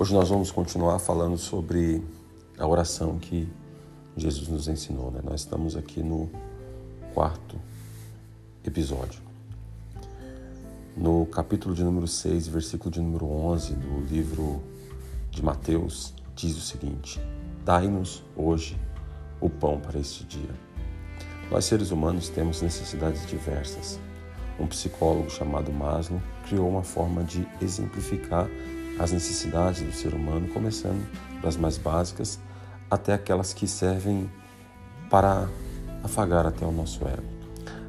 Hoje nós vamos continuar falando sobre a oração que Jesus nos ensinou. Né? Nós estamos aqui no quarto episódio. No capítulo de número 6, versículo de número 11 do livro de Mateus, diz o seguinte: Dai-nos hoje o pão para este dia. Nós seres humanos temos necessidades diversas. Um psicólogo chamado Maslow criou uma forma de exemplificar as necessidades do ser humano, começando das mais básicas até aquelas que servem para afagar até o nosso ego.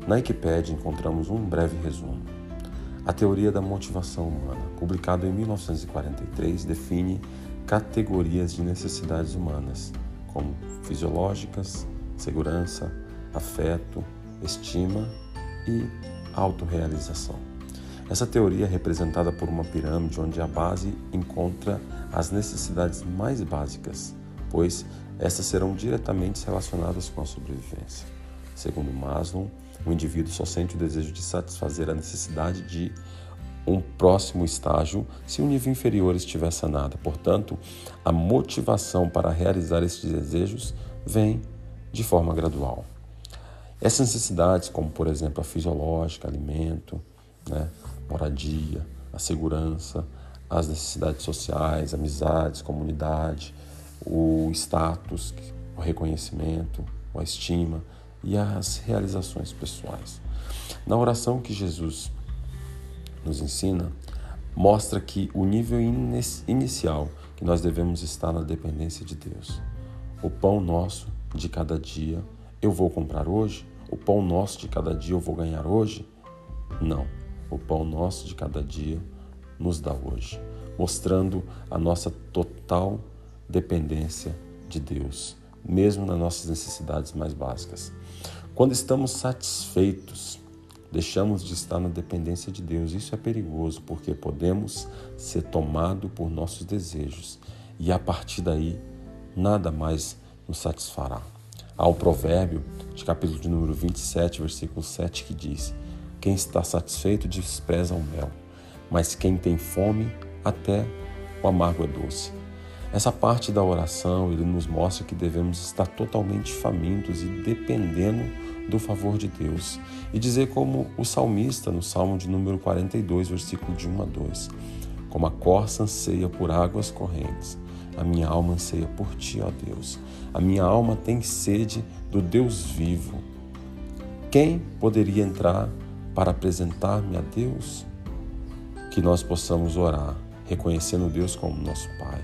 Na Wikipédia encontramos um breve resumo. A teoria da motivação humana, publicado em 1943, define categorias de necessidades humanas, como fisiológicas, segurança, afeto, estima e autorrealização. Essa teoria é representada por uma pirâmide onde a base encontra as necessidades mais básicas, pois essas serão diretamente relacionadas com a sobrevivência. Segundo Maslow, o indivíduo só sente o desejo de satisfazer a necessidade de um próximo estágio se o nível inferior estiver sanado. Portanto, a motivação para realizar esses desejos vem de forma gradual. Essas necessidades, como por exemplo a fisiológica, alimento, né, moradia, a segurança, as necessidades sociais, amizades, comunidade, o status, o reconhecimento, a estima e as realizações pessoais. Na oração que Jesus nos ensina, mostra que o nível inicial que nós devemos estar na dependência de Deus. O pão nosso de cada dia eu vou comprar hoje? O pão nosso de cada dia eu vou ganhar hoje? Não. O pão nosso de cada dia nos dá hoje, mostrando a nossa total dependência de Deus, mesmo nas nossas necessidades mais básicas. Quando estamos satisfeitos, deixamos de estar na dependência de Deus. Isso é perigoso porque podemos ser tomados por nossos desejos e a partir daí nada mais nos satisfará. Há um provérbio de capítulo de número 27, versículo 7, que diz: Quem está satisfeito despreza o mel, mas quem tem fome, até o amargo é doce. Essa parte da oração, ele nos mostra que devemos estar totalmente famintos e dependendo do favor de Deus. E dizer como o salmista no Salmo de número 42, versículo de 1 a 2: Como a corça anseia por águas correntes, a minha alma anseia por ti, ó Deus. A minha alma tem sede do Deus vivo. Quem poderia entrar para apresentar-me a Deus? Que nós possamos orar, reconhecendo Deus como nosso Pai,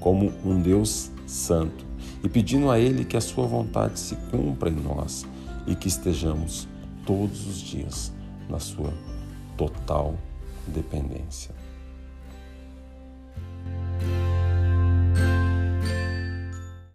como um Deus santo e pedindo a Ele que a Sua vontade se cumpra em nós e que estejamos todos os dias na Sua total dependência.